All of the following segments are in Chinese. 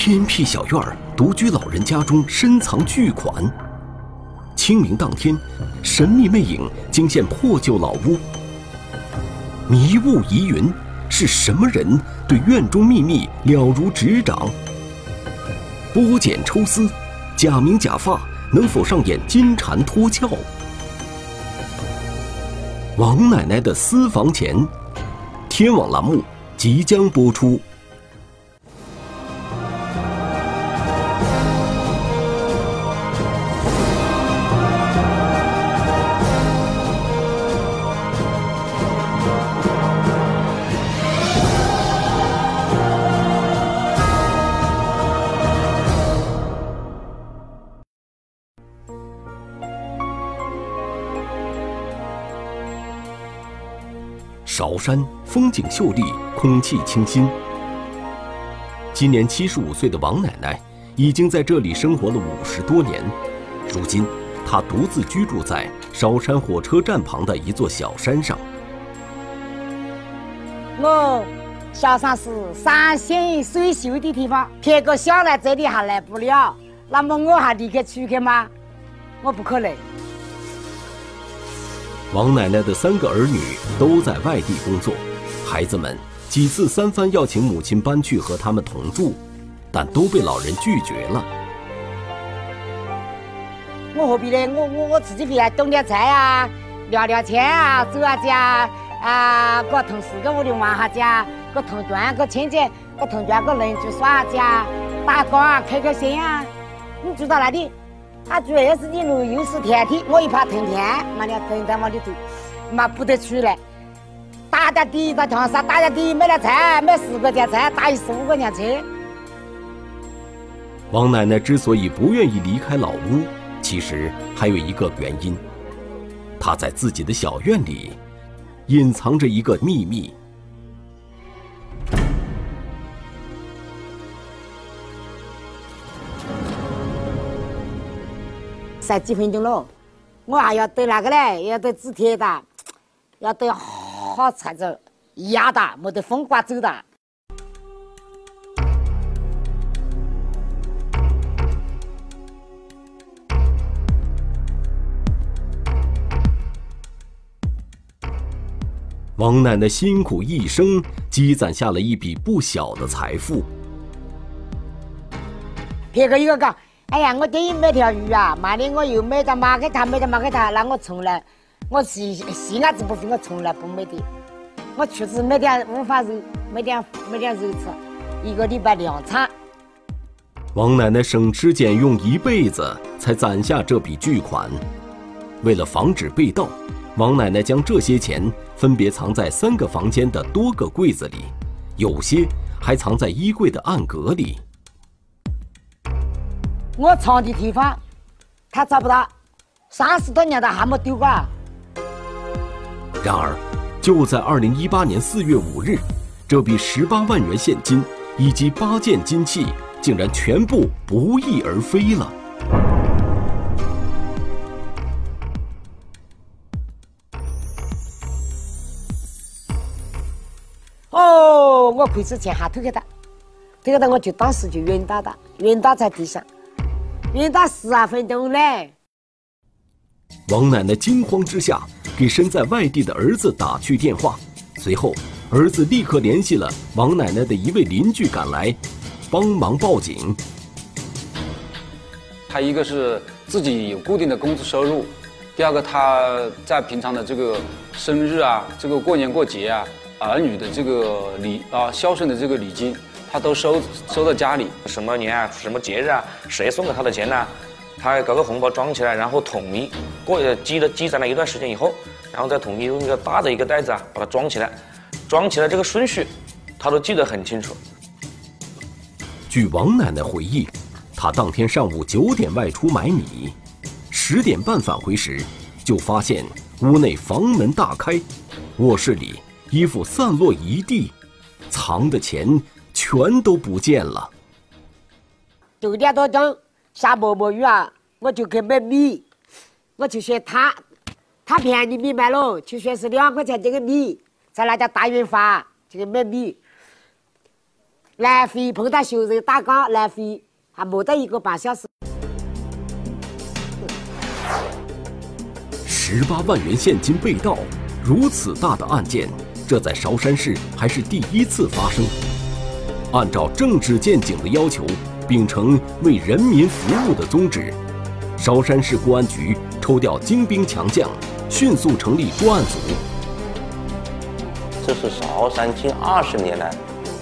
偏僻小院儿，独居老人家中深藏巨款。清明当天，神秘魅影惊现破旧老屋，迷雾疑云，是什么人对院中秘密了如指掌？剥茧抽丝，假名假发，能否上演金蝉脱壳？王奶奶的私房钱，天网栏目即将播出。山风景秀丽，空气清新。今年七十五岁的王奶奶已经在这里生活了五十多年。如今，她独自居住在韶山火车站旁的一座小山上。我萧山是山险水秀的地方，别个想来这里还来不了，那么我还离开出去吗？我不可能。王奶奶的三个儿女都在外地工作，孩子们几次三番要请母亲搬去和他们同住，但都被老人拒绝了。我何必呢？我我我自己回来种点菜啊，聊聊天啊，走下家啊，跟同事跟屋里玩下家，跟同桌跟亲戚跟同桌跟邻居耍下家，打工啊，开开心啊。你住到那里？他主要是你路又是田地，我一怕腾天，妈的等在往里头，妈不得出来。打点底到长沙，打点底买点菜，买十块钱菜，打一十五块钱车。王奶奶之所以不愿意离开老屋，其实还有一个原因，她在自己的小院里隐藏着一个秘密。晒几分钟了，我还要得那个嘞，要得纸贴的，要得好菜子压的，没得风刮走的。王奶奶辛苦一生，积攒下了一笔不小的财富。别个一个讲。哎呀，我等于买条鱼啊，妈的我又买点马给他，买点马给他，那我从来，我细细伢子不是我从来不买的，我确实买点五花肉，买点买点肉吃，一个礼拜两餐。王奶奶省吃俭用一辈子才攒下这笔巨款，为了防止被盗，王奶奶将这些钱分别藏在三个房间的多个柜子里，有些还藏在衣柜的暗格里。我藏的地方，他找不到，三十多年了还没丢过。然而，就在二零一八年四月五日，这笔十八万元现金以及八件金器竟然全部不翼而飞了。哦，我亏是钱还偷给他，推给他，我就当时就晕倒了，晕倒在地上。晕到十二分钟嘞！王奶奶惊慌之下给身在外地的儿子打去电话，随后儿子立刻联系了王奶奶的一位邻居赶来，帮忙报警。他一个是自己有固定的工资收入，第二个他在平常的这个生日啊、这个过年过节啊、儿女的这个礼啊、孝顺的这个礼金。他都收收到家里，什么年啊，什么节日啊，谁送给他的钱呢？他搞个红包装起来，然后统一过积了积攒了一段时间以后，然后再统一用一个大的一个袋子啊，把它装起来，装起来这个顺序，他都记得很清楚。据王奶奶回忆，她当天上午九点外出买米，十点半返回时，就发现屋内房门大开，卧室里衣服散落一地，藏的钱。全都不见了。九点多钟下毛毛雨啊，我就去买米，我就选他，他便宜米卖了，就选是两块钱这个米，在那家大润发就去买米。来回碰到熟人打岗，来回还没得一个半小时。十八万元现金被盗，如此大的案件，这在韶山市还是第一次发生。按照政治见警的要求，秉承为人民服务的宗旨，韶山市公安局抽调精兵强将，迅速成立专案组。这是韶山近二十年来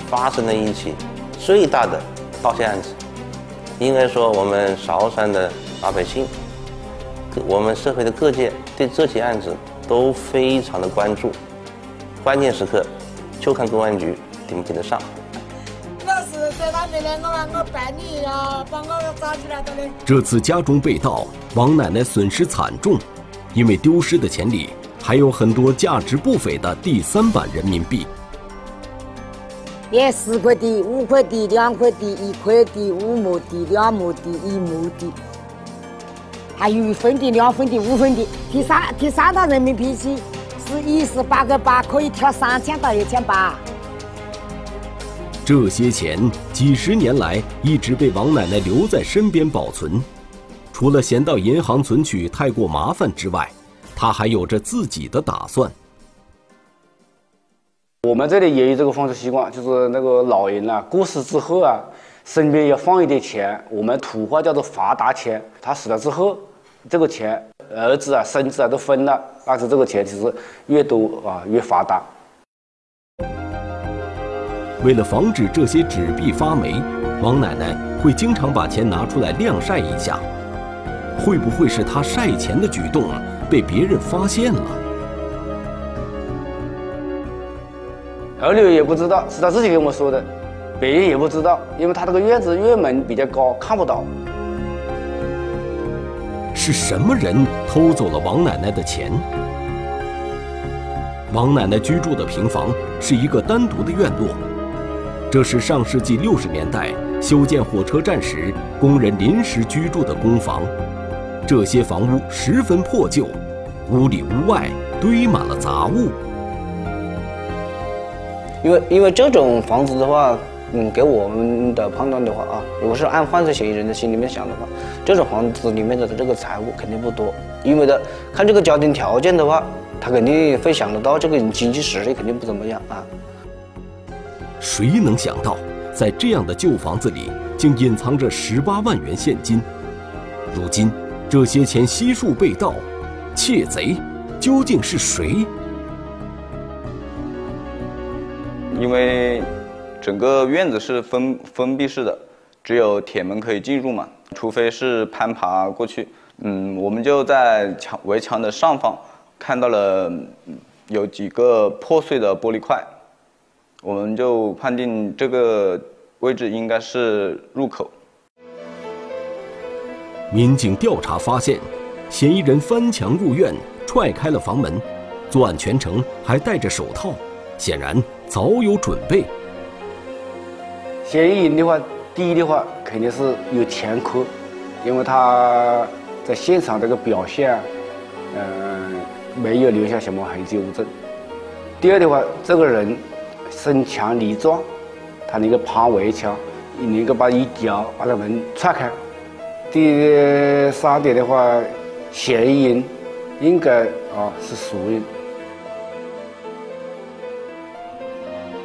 发生的一起最大的盗窃案子。应该说，我们韶山的老百姓。我们社会的各界对这起案子都非常的关注，关键时刻就看公安局顶不顶得上。这次家中被盗，王奶奶损失惨重，因为丢失的钱里还有很多价值不菲的第三版人民币。连十块的、五块的、两块的、一块的、五毛的、两毛的、一毛的。还有一分的、两分的、五分的，第三第三套人民币是是一十八个八，可以跳三千到一千八。这些钱几十年来一直被王奶奶留在身边保存，除了嫌到银行存取太过麻烦之外，她还有着自己的打算。我们这里也有这个风俗习惯，就是那个老人啊过世之后啊。身边要放一点钱，我们土话叫做发达钱。他死了之后，这个钱儿子啊、孙子啊都分了，但是这个钱其实越多啊越发达。为了防止这些纸币发霉，王奶奶会经常把钱拿出来晾晒一下。会不会是她晒钱的举动被别人发现了？二女也不知道，是他自己跟我说的。别人也不知道，因为他这个院子院门比较高，看不到。是什么人偷走了王奶奶的钱？王奶奶居住的平房是一个单独的院落，这是上世纪六十年代修建火车站时工人临时居住的公房。这些房屋十分破旧，屋里屋外堆满了杂物。因为因为这种房子的话。嗯，给我们的判断的话啊，如果是按犯罪嫌疑人的心里面想的话，这种房子里面的这个财物肯定不多，因为的看这个家庭条件的话，他肯定会想得到这个人经济实力肯定不怎么样啊。谁能想到，在这样的旧房子里，竟隐藏着十八万元现金？如今这些钱悉数被盗，窃贼究竟是谁？因为。整个院子是封封闭式的，只有铁门可以进入嘛，除非是攀爬过去。嗯，我们就在墙围墙的上方看到了有几个破碎的玻璃块，我们就判定这个位置应该是入口。民警调查发现，嫌疑人翻墙入院，踹开了房门，作案全程还戴着手套，显然早有准备。嫌疑人的话，第一的话肯定是有前科，因为他在现场这个表现，嗯，没有留下什么痕迹物证。第二的话，这个人身强力壮，他能够爬围墙，能够把一脚把那门踹开。第三点的话，嫌疑人应该啊是熟人。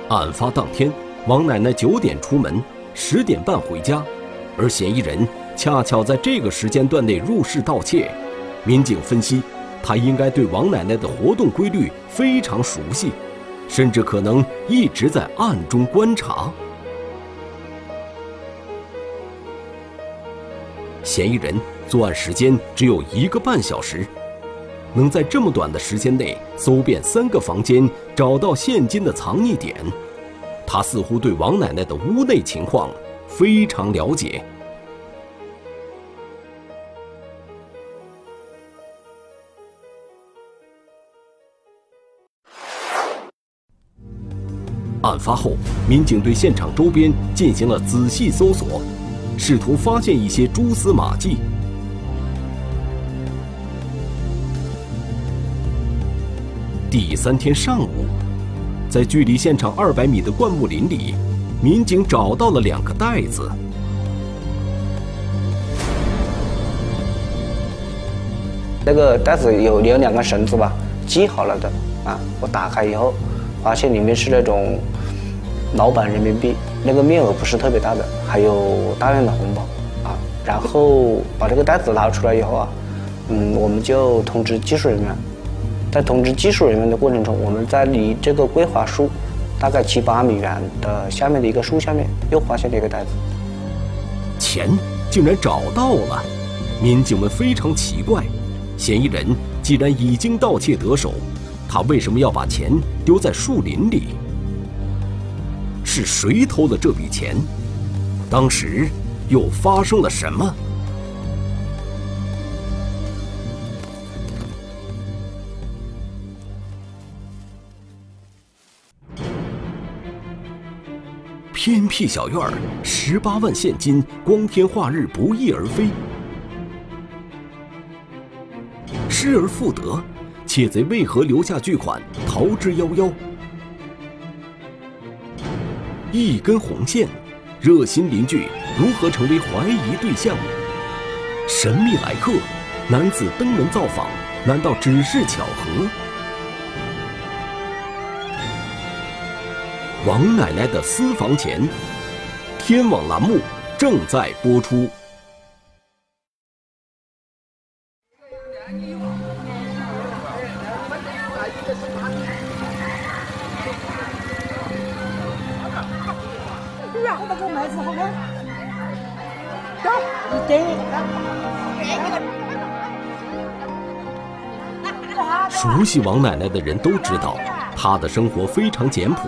案发当天。王奶奶九点出门，十点半回家，而嫌疑人恰巧在这个时间段内入室盗窃。民警分析，他应该对王奶奶的活动规律非常熟悉，甚至可能一直在暗中观察。嫌疑人作案时间只有一个半小时，能在这么短的时间内搜遍三个房间，找到现金的藏匿点。他似乎对王奶奶的屋内情况非常了解。案发后，民警对现场周边进行了仔细搜索，试图发现一些蛛丝马迹。第三天上午。在距离现场二百米的灌木林里，民警找到了两个袋子。那个袋子有有两根绳子吧，系好了的啊。我打开以后，发现里面是那种老板人民币，那个面额不是特别大的，还有大量的红包啊。然后把这个袋子拿出来以后啊，嗯，我们就通知技术人员。在通知技术人员的过程中，我们在离这个桂花树大概七八米远的下面的一个树下面，又发现了一个袋子。钱竟然找到了，民警们非常奇怪。嫌疑人既然已经盗窃得手，他为什么要把钱丢在树林里？是谁偷了这笔钱？当时又发生了什么？偏僻小院儿，十八万现金，光天化日不翼而飞。失而复得，窃贼为何留下巨款逃之夭夭？一根红线，热心邻居如何成为怀疑对象？神秘来客，男子登门造访，难道只是巧合？王奶奶的私房钱，天网栏目正在播出。悉王奶奶的人都知道，她的生活非常简朴。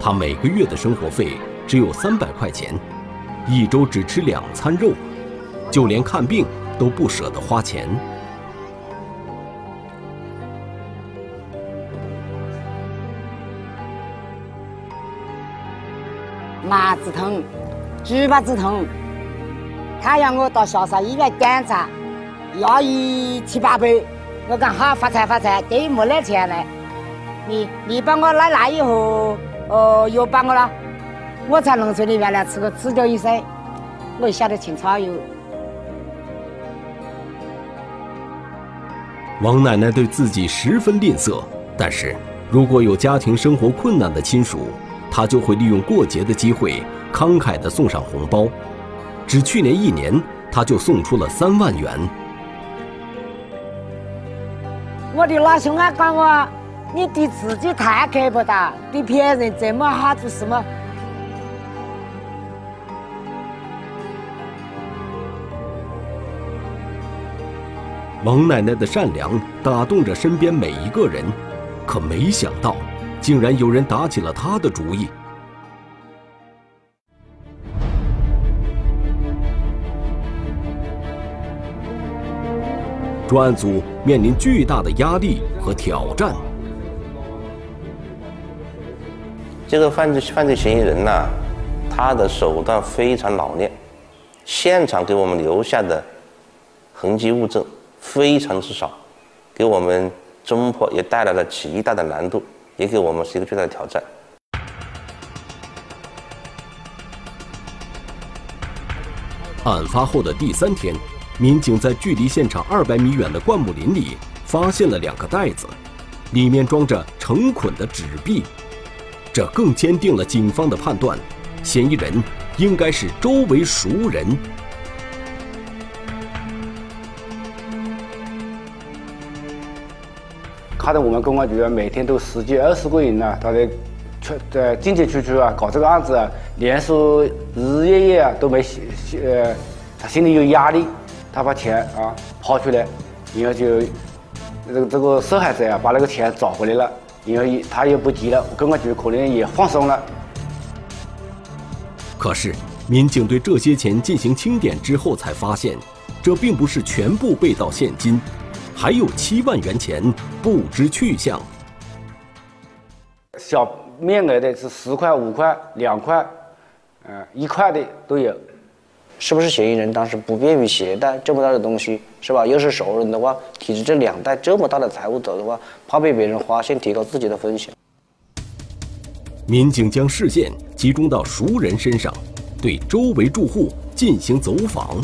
她每个月的生活费只有三百块钱，一周只吃两餐肉，就连看病都不舍得花钱。子痛，嘴巴子痛，他让我到下沙医院检查，要一七八百，我讲好发财发财，等于没那钱了。你你帮我拉来以后，哦，又帮我了，我在农村里面呢是个自救医生，我晓得青草油。王奶奶对自己十分吝啬，但是如果有家庭生活困难的亲属。他就会利用过节的机会，慷慨地送上红包。只去年一年，他就送出了三万元。我的老兄啊，讲我，你对自己太刻薄了，对别人这么好做什么？王奶奶的善良打动着身边每一个人，可没想到。竟然有人打起了他的主意。专案组面临巨大的压力和挑战。这个犯罪犯罪嫌疑人呢，他的手段非常老练，现场给我们留下的痕迹物证非常之少，给我们侦破也带来了极大的难度。也给我们是一个巨大的挑战。案发后的第三天，民警在距离现场二百米远的灌木林里发现了两个袋子，里面装着成捆的纸币，这更坚定了警方的判断：嫌疑人应该是周围熟人。看到我们公安局啊，每天都十几二十个人呐，他在出在进进出出啊，搞这个案子啊，连说日日夜夜啊都没歇呃，他心里有压力，他把钱啊抛出来，然后就这个这个受害者啊把那个钱找回来了，然后他又不急了，公安局可能也放松了。可是民警对这些钱进行清点之后，才发现这并不是全部被盗现金。还有七万元钱不知去向。小面额的是十块、五块、两块，嗯，一块的都有。是不是嫌疑人当时不便于携带这么大的东西，是吧？又是熟人的话，提着这两袋这么大的财物走的话，怕被别人发现，提高自己的风险。民警将视线集中到熟人身上，对周围住户进行走访，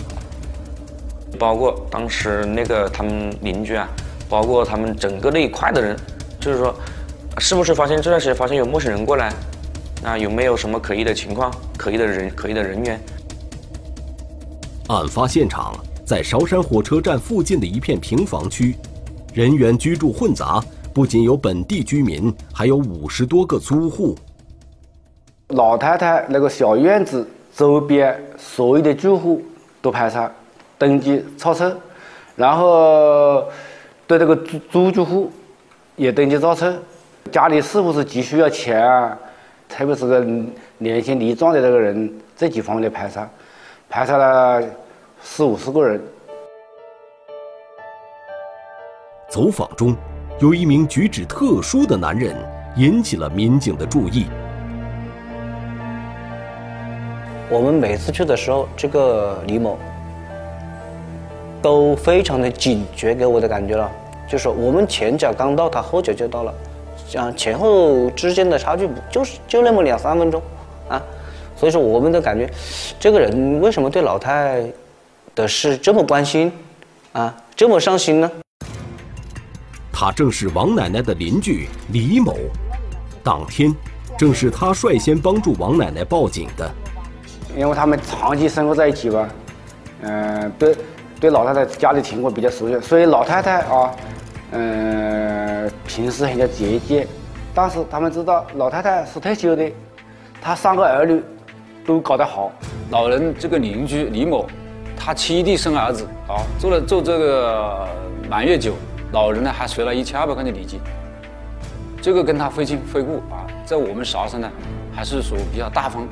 包括当时那个他们邻居啊，包括他们整个那一块的人，就是说，是不是发现这段时间发现有陌生人过来？啊，有没有什么可疑的情况、可疑的人、可疑的人员？案发现场在韶山火车站附近的一片平房区，人员居住混杂，不仅有本地居民，还有五十多个租户。老太太那个小院子周边所有的住户都排查登记造册，然后对这个租租住户也登记造册，家里是不是急需要钱啊？特别是个年轻力壮的这个人，这几方面的排查，排查了四五十个人。走访中，有一名举止特殊的男人引起了民警的注意。我们每次去的时候，这个李某都非常的警觉，给我的感觉了，就是我们前脚刚到，他后脚就到了，像前后之间的差距不就是就那么两三分钟啊？所以说我们都感觉，这个人为什么对老太的事这么关心啊，这么上心呢？他正是王奶奶的邻居李某，当天正是他率先帮助王奶奶报警的。因为他们长期生活在一起吧，嗯，对，对老太太家里情况比较熟悉，所以老太太啊，嗯，平时很叫节俭。但是他们知道老太太是退休的，她三个儿女都搞得好。老人这个邻居李某，他七弟生儿子啊，做了做这个满月酒，老人呢还随了一千二百块钱礼金。这个跟他非亲非故啊，在我们韶山呢，还是属于比较大方。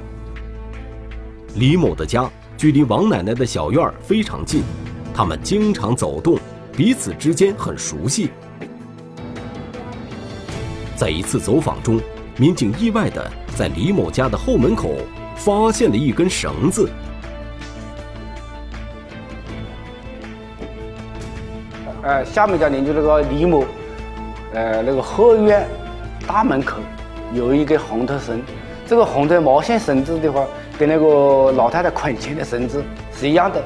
李某的家距离王奶奶的小院非常近，他们经常走动，彼此之间很熟悉。在一次走访中，民警意外的在李某家的后门口发现了一根绳子。呃，下面家邻居那个李某，呃，那个后院大门口有一根红头绳，这个红头毛线绳子的话。跟那个老太太捆钱的绳子是一样的。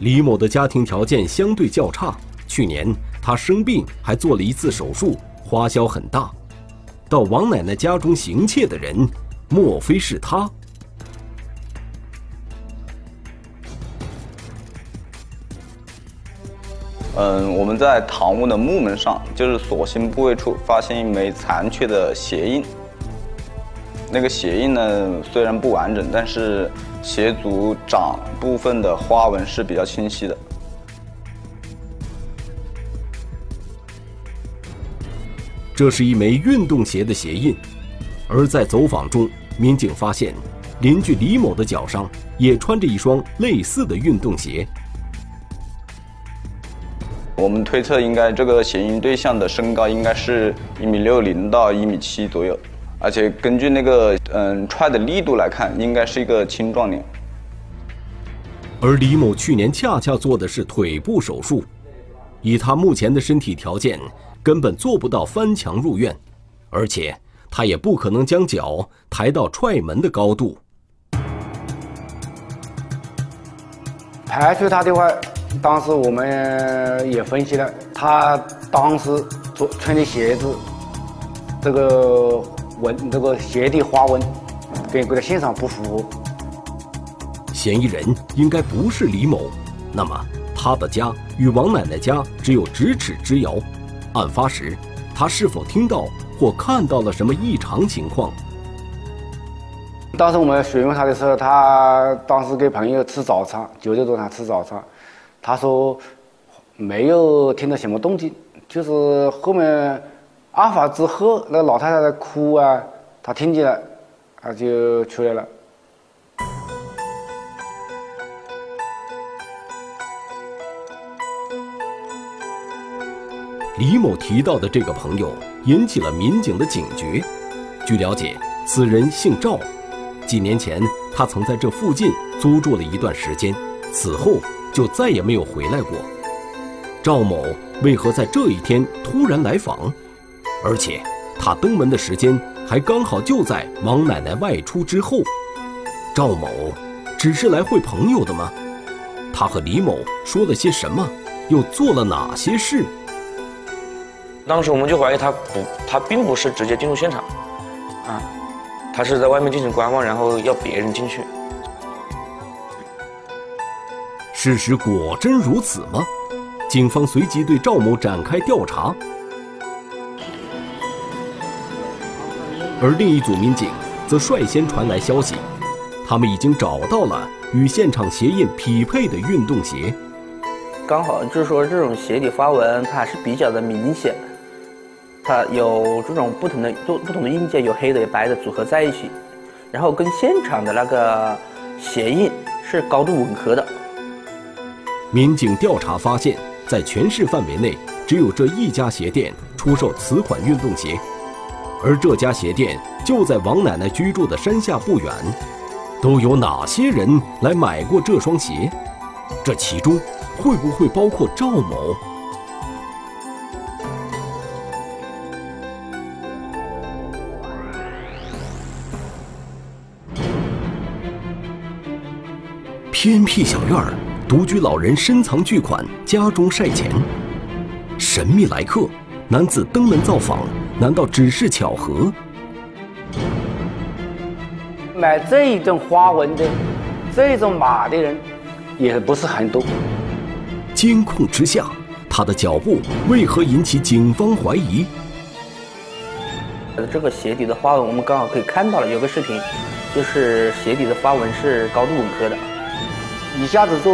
李某的家庭条件相对较差，去年他生病还做了一次手术，花销很大。到王奶奶家中行窃的人，莫非是他？嗯，我们在堂屋的木门上，就是锁芯部位处，发现一枚残缺的鞋印。那个鞋印呢，虽然不完整，但是鞋足掌部分的花纹是比较清晰的。这是一枚运动鞋的鞋印，而在走访中，民警发现邻居李某的脚上也穿着一双类似的运动鞋。我们推测，应该这个嫌疑对象的身高应该是一米六零到一米七左右，而且根据那个嗯踹的力度来看，应该是一个青壮年。而李某去年恰恰做的是腿部手术，以他目前的身体条件，根本做不到翻墙入院，而且他也不可能将脚抬到踹门的高度。排除他的话。当时我们也分析了，他当时穿穿的鞋子，这个纹，这个鞋底花纹，跟这个现场不符。嫌疑人应该不是李某，那么他的家与王奶奶家只有咫尺之遥。案发时，他是否听到或看到了什么异常情况？当时我们询问他的时候，他当时跟朋友吃早餐，九点多他吃早餐。他说没有听到什么动静，就是后面阿法之后，那个老太太在哭啊，他听见了，他就出来了。李某提到的这个朋友引起了民警的警觉。据了解，此人姓赵，几年前他曾在这附近租住了一段时间，此后就再也没有回来过。赵某为何在这一天突然来访？而且他登门的时间还刚好就在王奶奶外出之后。赵某只是来会朋友的吗？他和李某说了些什么？又做了哪些事？当时我们就怀疑他不，他并不是直接进入现场，啊，他是在外面进行观望，然后要别人进去。事实果真如此吗？警方随即对赵某展开调查，而另一组民警则率先传来消息，他们已经找到了与现场鞋印匹配的运动鞋。刚好就是说，这种鞋底花纹它还是比较的明显，它有这种不同的不不同的印件，有黑的有白的组合在一起，然后跟现场的那个鞋印是高度吻合的。民警调查发现，在全市范围内只有这一家鞋店出售此款运动鞋，而这家鞋店就在王奶奶居住的山下不远。都有哪些人来买过这双鞋？这其中。会不会包括赵某？偏僻小院儿，独居老人深藏巨款，家中晒钱。神秘来客，男子登门造访，难道只是巧合？买这一种花纹的、这种马的人，也不是很多。监控之下，他的脚步为何引起警方怀疑？呃，这个鞋底的花纹，我们刚好可以看到了，有个视频，就是鞋底的花纹是高度吻合的。一下子做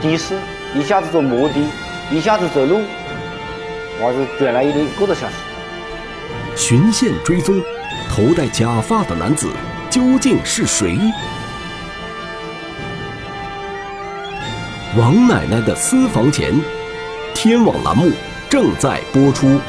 的士，一下子做摩的，一下子走路，我是转了一个多小时。巡线追踪，头戴假发的男子究竟是谁？王奶奶的私房钱，天网栏目正在播出。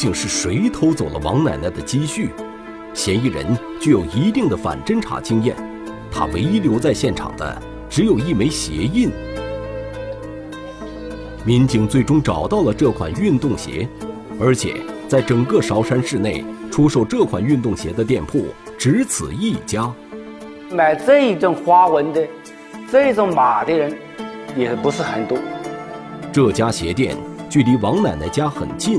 竟是谁偷走了王奶奶的积蓄？嫌疑人具有一定的反侦查经验，他唯一留在现场的。只有一枚鞋印，民警最终找到了这款运动鞋，而且在整个韶山市内出售这款运动鞋的店铺只此一家。买这一种花纹的、这种码的人也不是很多。这家鞋店距离王奶奶家很近，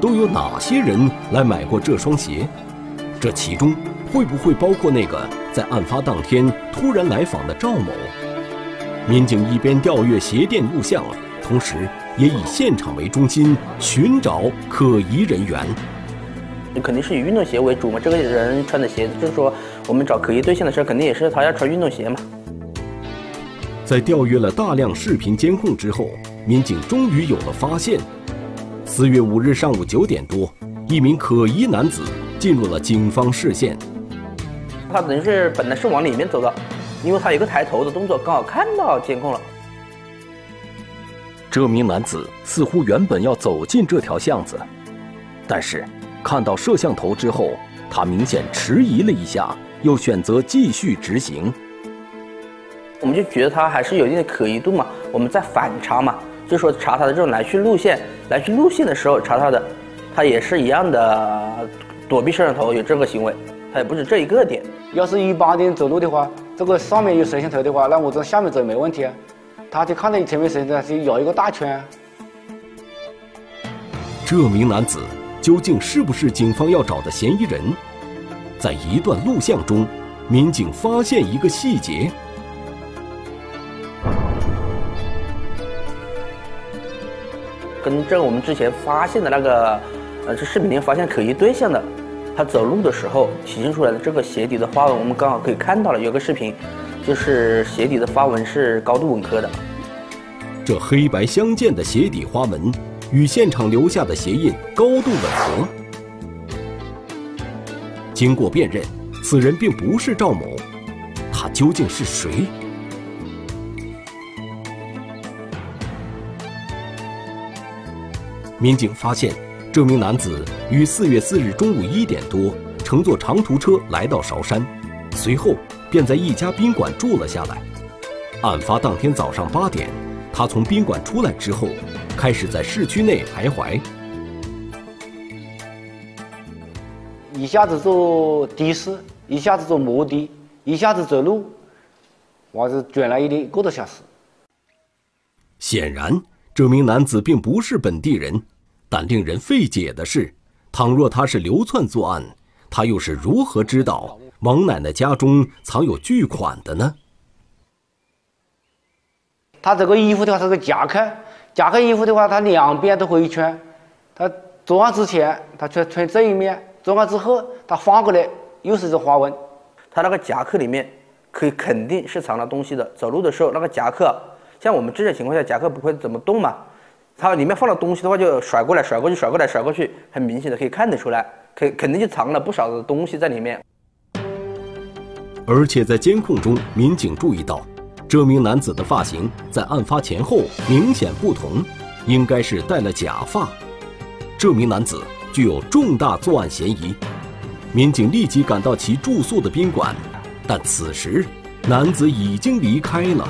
都有哪些人来买过这双鞋？这其中会不会包括那个？在案发当天突然来访的赵某，民警一边调阅鞋店录像，同时也以现场为中心寻找可疑人员。肯定是以运动鞋为主嘛，这个人穿的鞋子，就是说我们找可疑对象的时候，肯定也是他要穿运动鞋嘛。在调阅了大量视频监控之后，民警终于有了发现。四月五日上午九点多，一名可疑男子进入了警方视线。他等于是本来是往里面走的，因为他有个抬头的动作，刚好看到监控了。这名男子似乎原本要走进这条巷子，但是看到摄像头之后，他明显迟疑了一下，又选择继续直行。我们就觉得他还是有一定的可疑度嘛，我们在反查嘛，就说查他的这种来去路线，来去路线的时候查他的，他也是一样的躲避摄像头，有这个行为。他也不止这一个点。要是一般的走路的话，这个上面有摄像头的话，那我在下面走没问题啊。他就看到前面摄像头，就绕一个大圈。这名男子究竟是不是警方要找的嫌疑人？在一段录像中，民警发现一个细节，跟这我们之前发现的那个，呃，这视频里发现可疑对象的。他走路的时候体现出来的这个鞋底的花纹，我们刚好可以看到了。有个视频，就是鞋底的花纹是高度吻合的。这黑白相间的鞋底花纹与现场留下的鞋印高度吻合。经过辨认，此人并不是赵某，他究竟是谁？民警发现，这名男子于四月四日中午一点多乘坐长途车来到韶山，随后便在一家宾馆住了下来。案发当天早上八点，他从宾馆出来之后，开始在市区内徘徊。一下子坐的士，一下子坐摩的，一下子走路，我是转了一个多小时。显然。这名男子并不是本地人，但令人费解的是，倘若他是流窜作案，他又是如何知道王奶奶家中藏有巨款的呢？他这个衣服的话是个夹克，夹克衣服的话，他两边都可以穿。他作案之前他穿穿这一面，作案之后他翻过来又是一个花纹。他那个夹克里面可以肯定是藏了东西的。走路的时候那个夹克。像我们这种情况下，夹克不会怎么动嘛？它里面放了东西的话，就甩过来、甩过去、甩过来、甩过去，很明显的可以看得出来，肯肯定就藏了不少的东西在里面。而且在监控中，民警注意到，这名男子的发型在案发前后明显不同，应该是戴了假发。这名男子具有重大作案嫌疑，民警立即赶到其住宿的宾馆，但此时男子已经离开了。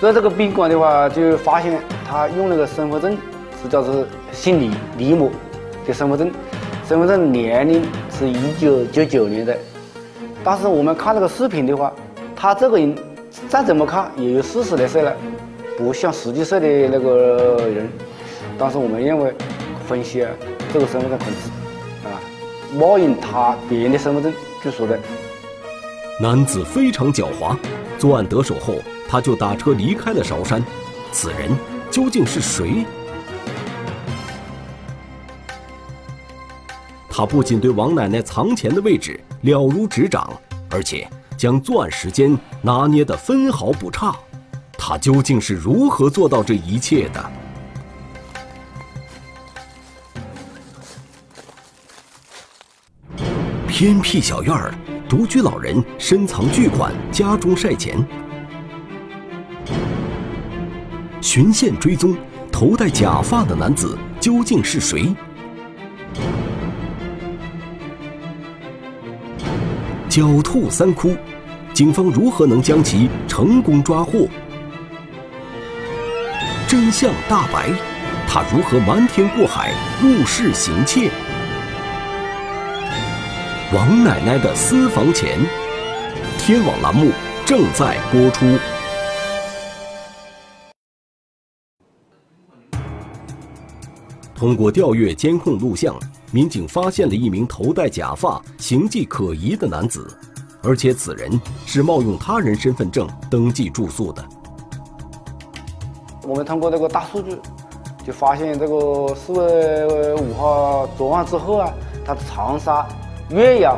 在这个宾馆的话，就发现他用那个身份证是叫做姓李李某的身份证，身份证年龄是一九九九年的。但是我们看那个视频的话，他这个人再怎么看也有四十来岁了，不像十几岁的那个人。但是我们认为分析啊，这个身份证可能是啊冒用他别人的身份证去说的。男子非常狡猾，作案得手后。他就打车离开了韶山，此人究竟是谁？他不仅对王奶奶藏钱的位置了如指掌，而且将作案时间拿捏得分毫不差。他究竟是如何做到这一切的？偏僻小院儿，独居老人深藏巨款，家中晒钱。循线追踪，头戴假发的男子究竟是谁？狡兔三窟，警方如何能将其成功抓获？真相大白，他如何瞒天过海入室行窃？王奶奶的私房钱，天网栏目正在播出。通过调阅监控录像，民警发现了一名头戴假发、形迹可疑的男子，而且此人是冒用他人身份证登记住宿的。我们通过这个大数据，就发现这个四月五号作案之后啊，他长沙、岳阳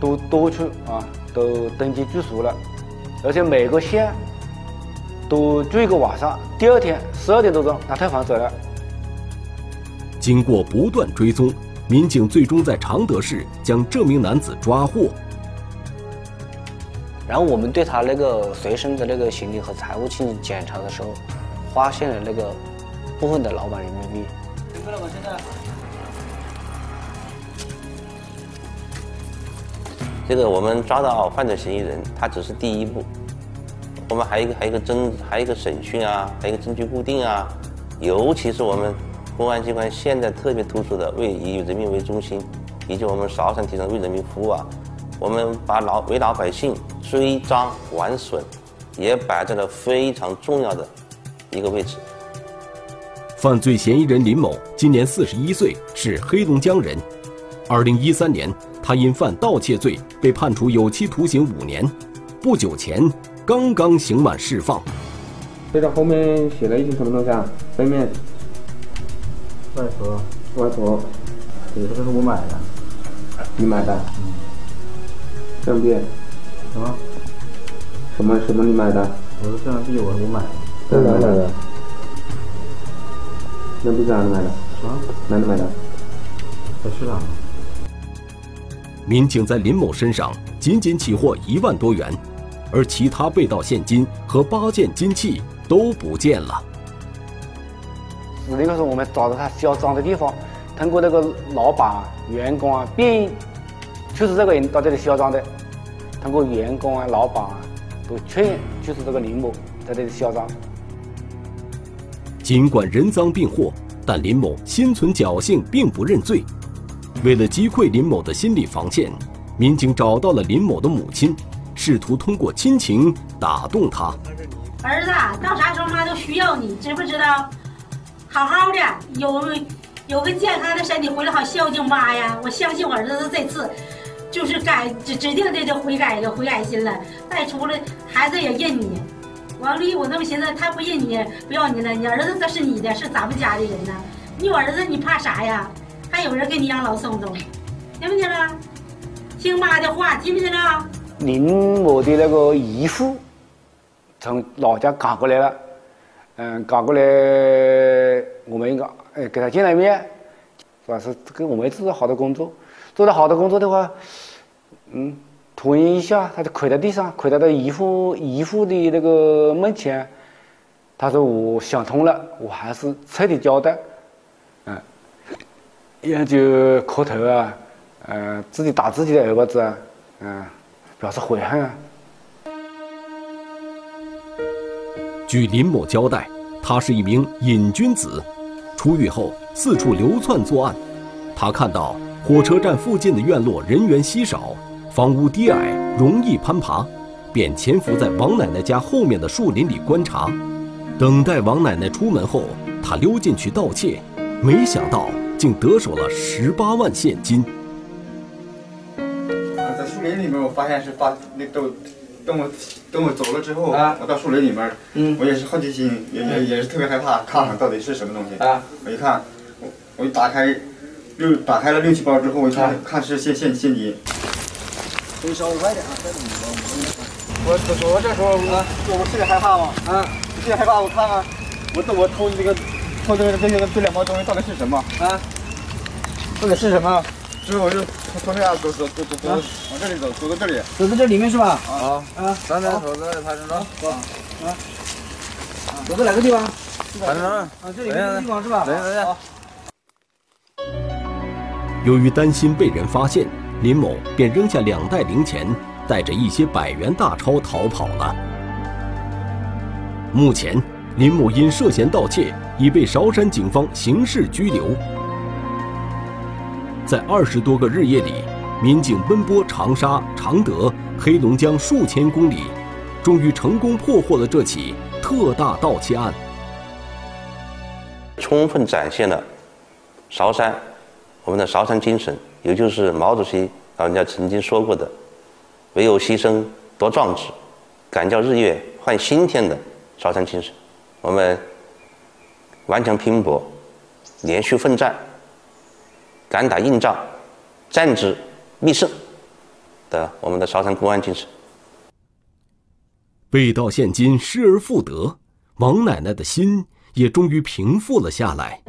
都多处啊都登记住宿了，而且每个县都住一个晚上。第二天十二点多钟，他退房走了。经过不断追踪，民警最终在常德市将这名男子抓获。然后我们对他那个随身的那个行李和财物进行检查的时候，发现了那个部分的老板人民币。这个我们抓到犯罪嫌疑人，他只是第一步，我们还有一个还有一个侦还有一个审讯啊，还有一个证据固定啊，尤其是我们。公安机关现在特别突出的为以人民为中心，以及我们韶山提倡为人民服务啊，我们把老为老百姓追赃挽损，也摆在了非常重要的一个位置。犯罪嫌疑人林某今年四十一岁，是黑龙江人。二零一三年，他因犯盗窃罪被判处有期徒刑五年，不久前刚刚刑满释放。这个后面写了一些什么东西啊？背面。外婆，外婆，对，这个是我买的，你买的，嗯，对不对？什么？什么什么你买的？我的摄像机我我买的。在哪买的？那不是哪里买的？啊？哪里买的？在市场。民警在林某身上仅仅起获一万多元，而其他被盗现金和八件金器都不见了。是那个时候我们找到他销赃的地方，通过那个老板、员工啊，辨，就是这个人到这里销赃的。通过员工啊、老板啊，都确认就是这个林某在这里销赃。尽管人赃并获，但林某心存侥幸，并不认罪。为了击溃林某的心理防线，民警找到了林某的母亲，试图通过亲情打动他。儿子，到啥时候妈都需要你，知不知道？好好的，有有个健康的身体回来，好孝敬妈呀！我相信我儿子这次就是改指指定的就悔改了，悔改心了。再出来，孩子也认你。王丽，我那么寻思，他不认你，不要你了。你儿子他是你的，是咱们家的人呢。你有儿子，你怕啥呀？还有人给你养老送终，听没听着？听妈的话，听没听着？林某的那个姨父从老家赶过来了，嗯，赶过来，我们应该哎给他见了一面，是吧？是跟我们做好的工作，做的好的工作的话，嗯，突然一下他就跪在地上，跪在那姨父姨父的那个门前，他说：“我想通了，我还是彻底交代。”嗯，也就磕头啊，嗯，自己打自己的耳巴子啊，嗯，表示悔恨啊。据林某交代，他是一名瘾君子，出狱后四处流窜作案。他看到火车站附近的院落人员稀少，房屋低矮，容易攀爬，便潜伏在王奶奶家后面的树林里观察。等待王奶奶出门后，他溜进去盗窃，没想到竟得手了十八万现金。在树林里面，我发现是发那都。等我等我走了之后，我到树林里面，我也是好奇心，也也也是特别害怕，看看到底是什么东西。我一看，我我一打开，六打开了六七包之后，我一看看是现现现金。可以稍微快点啊，再这么着。我我我这时候我我特别害怕吗，啊，特别害怕，我看看，我我偷的这个偷这个这些这两包东西到底是什么啊？到底是什么？之后我就从这样走走走走走，往这里走，走到这里，走到这里面是吧？啊啊！咱咱走到派出所，走啊！走到哪个地方？派出所。啊，这里面地方是吧？等等等。由于担心被人发现，林某便扔下两袋零钱，带着一些百元大钞逃跑了。目前，林某因涉嫌盗窃已被韶山警方刑事拘留。在二十多个日夜里，民警奔波长沙、常德、黑龙江数千公里，终于成功破获了这起特大盗窃案，充分展现了韶山我们的韶山精神，也就是毛主席老人家曾经说过的“唯有牺牲多壮志，敢叫日月换新天”的韶山精神。我们顽强拼搏，连续奋战。敢打硬仗，战之必胜的我们的韶山公安精神。被盗现金失而复得，王奶奶的心也终于平复了下来。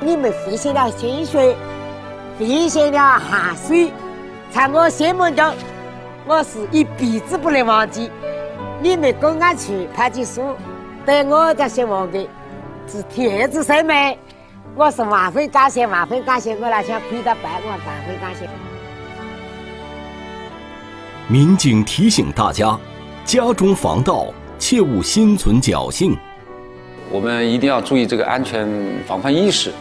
你们付出了心血，付出了汗水，在我心目中，我是一辈子不能忘记。你们公安局派出所。对我家希望的是铁子生命，我是万分感谢，万分感谢！我那想亏到百万，万分感谢。民警提醒大家：家中防盗，切勿心存侥幸。我们一定要注意这个安全防范意识，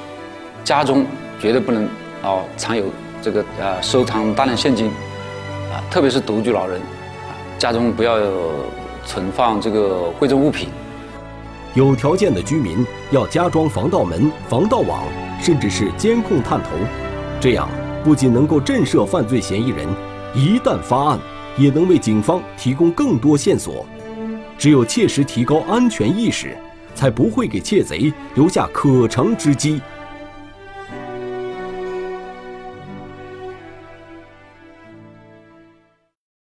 家中绝对不能哦藏有这个呃收藏大量现金啊，特别是独居老人啊，家中不要存放这个贵重物品。有条件的居民要加装防盗门、防盗网，甚至是监控探头，这样不仅能够震慑犯罪嫌疑人，一旦发案，也能为警方提供更多线索。只有切实提高安全意识，才不会给窃贼留下可乘之机。